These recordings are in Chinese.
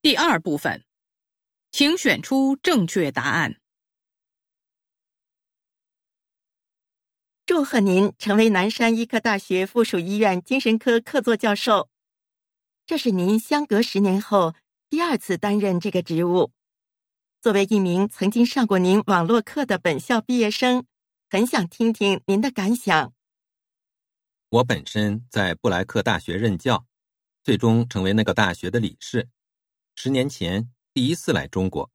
第二部分，请选出正确答案。祝贺您成为南山医科大学附属医院精神科客座教授，这是您相隔十年后第二次担任这个职务。作为一名曾经上过您网络课的本校毕业生，很想听听您的感想。我本身在布莱克大学任教，最终成为那个大学的理事。十年前第一次来中国，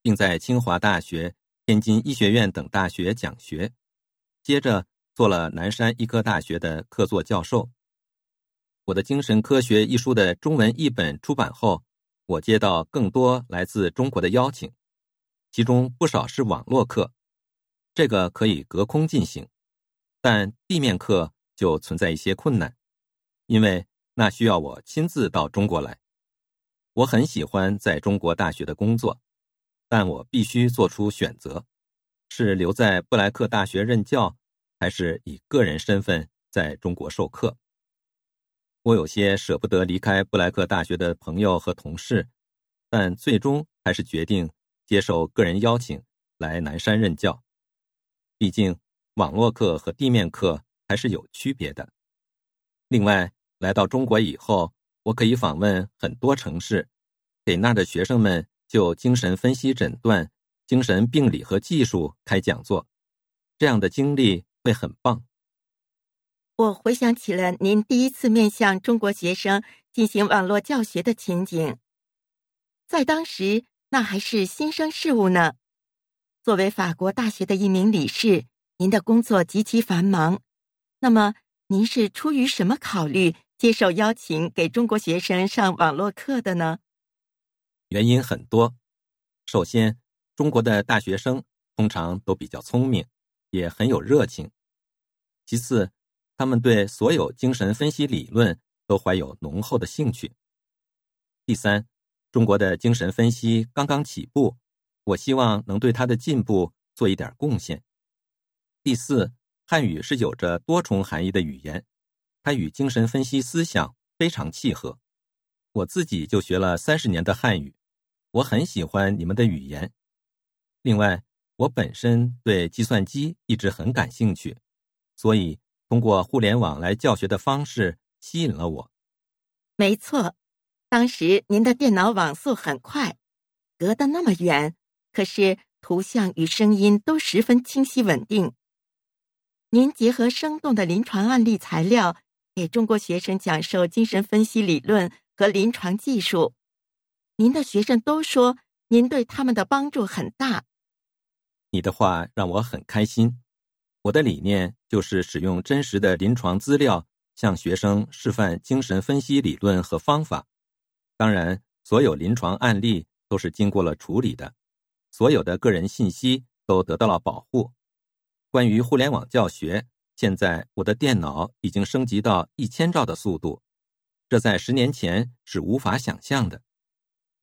并在清华大学、天津医学院等大学讲学。接着做了南山医科大学的客座教授。我的《精神科学》一书的中文译本出版后，我接到更多来自中国的邀请，其中不少是网络课，这个可以隔空进行，但地面课就存在一些困难，因为那需要我亲自到中国来。我很喜欢在中国大学的工作，但我必须做出选择。是留在布莱克大学任教，还是以个人身份在中国授课？我有些舍不得离开布莱克大学的朋友和同事，但最终还是决定接受个人邀请来南山任教。毕竟网络课和地面课还是有区别的。另外，来到中国以后，我可以访问很多城市，给那儿的学生们就精神分析诊断。精神病理和技术开讲座，这样的经历会很棒。我回想起了您第一次面向中国学生进行网络教学的情景，在当时那还是新生事物呢。作为法国大学的一名理事，您的工作极其繁忙。那么，您是出于什么考虑接受邀请给中国学生上网络课的呢？原因很多，首先。中国的大学生通常都比较聪明，也很有热情。其次，他们对所有精神分析理论都怀有浓厚的兴趣。第三，中国的精神分析刚刚起步，我希望能对它的进步做一点贡献。第四，汉语是有着多重含义的语言，它与精神分析思想非常契合。我自己就学了三十年的汉语，我很喜欢你们的语言。另外，我本身对计算机一直很感兴趣，所以通过互联网来教学的方式吸引了我。没错，当时您的电脑网速很快，隔得那么远，可是图像与声音都十分清晰稳定。您结合生动的临床案例材料，给中国学生讲授精神分析理论和临床技术，您的学生都说您对他们的帮助很大。你的话让我很开心。我的理念就是使用真实的临床资料，向学生示范精神分析理论和方法。当然，所有临床案例都是经过了处理的，所有的个人信息都得到了保护。关于互联网教学，现在我的电脑已经升级到一千兆的速度，这在十年前是无法想象的。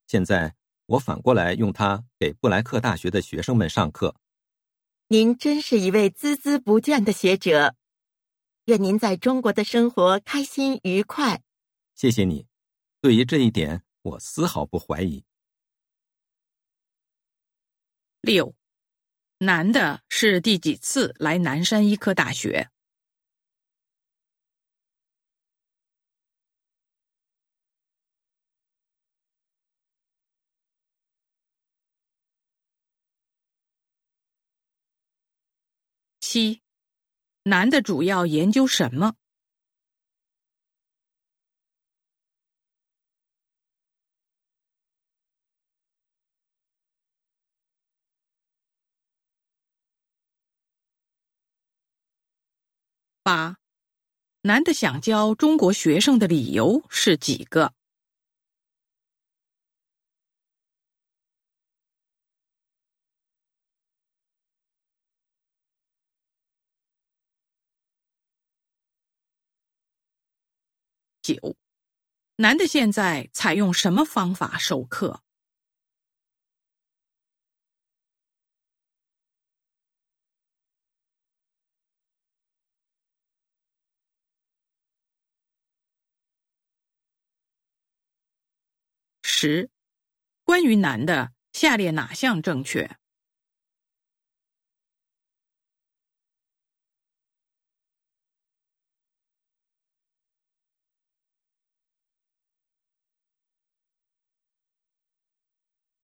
现在我反过来用它给布莱克大学的学生们上课。您真是一位孜孜不倦的学者，愿您在中国的生活开心愉快。谢谢你，对于这一点我丝毫不怀疑。六，男的是第几次来南山医科大学？七，男的主要研究什么？八，男的想教中国学生的理由是几个？九，男的现在采用什么方法授课？十，关于男的，下列哪项正确？